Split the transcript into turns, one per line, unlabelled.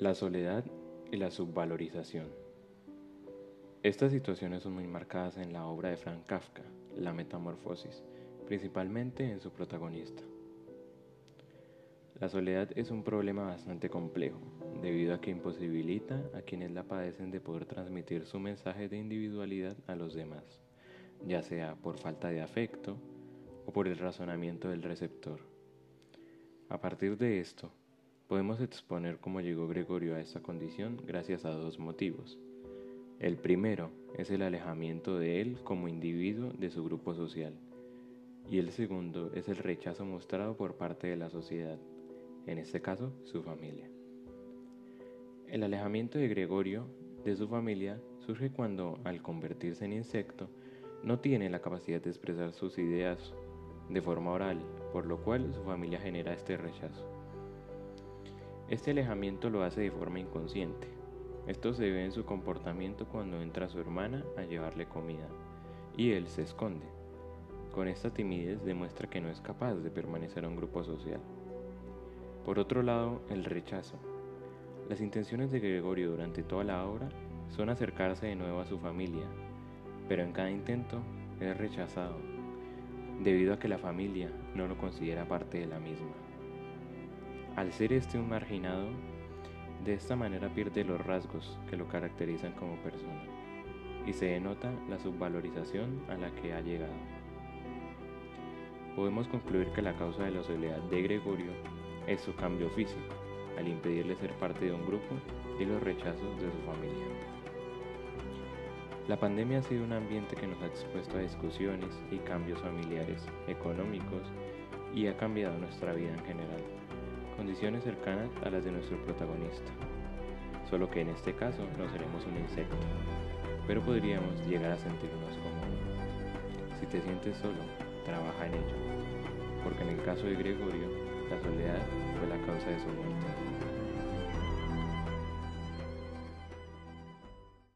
La soledad y la subvalorización. Estas situaciones son muy marcadas en la obra de Frank Kafka, La Metamorfosis, principalmente en su protagonista. La soledad es un problema bastante complejo, debido a que imposibilita a quienes la padecen de poder transmitir su mensaje de individualidad a los demás, ya sea por falta de afecto o por el razonamiento del receptor. A partir de esto, Podemos exponer cómo llegó Gregorio a esta condición gracias a dos motivos. El primero es el alejamiento de él como individuo de su grupo social y el segundo es el rechazo mostrado por parte de la sociedad, en este caso su familia. El alejamiento de Gregorio de su familia surge cuando, al convertirse en insecto, no tiene la capacidad de expresar sus ideas de forma oral, por lo cual su familia genera este rechazo. Este alejamiento lo hace de forma inconsciente. Esto se ve en su comportamiento cuando entra su hermana a llevarle comida y él se esconde. Con esta timidez demuestra que no es capaz de permanecer en un grupo social. Por otro lado, el rechazo. Las intenciones de Gregorio durante toda la obra son acercarse de nuevo a su familia, pero en cada intento es rechazado, debido a que la familia no lo considera parte de la misma. Al ser este un marginado, de esta manera pierde los rasgos que lo caracterizan como persona y se denota la subvalorización a la que ha llegado. Podemos concluir que la causa de la soledad de Gregorio es su cambio físico, al impedirle ser parte de un grupo y los rechazos de su familia. La pandemia ha sido un ambiente que nos ha expuesto a discusiones y cambios familiares, económicos y ha cambiado nuestra vida en general condiciones cercanas a las de nuestro protagonista, solo que en este caso no seremos un insecto, pero podríamos llegar a sentirnos como. Si te sientes solo, trabaja en ello, porque en el caso de Gregorio, la soledad fue la causa de su muerte.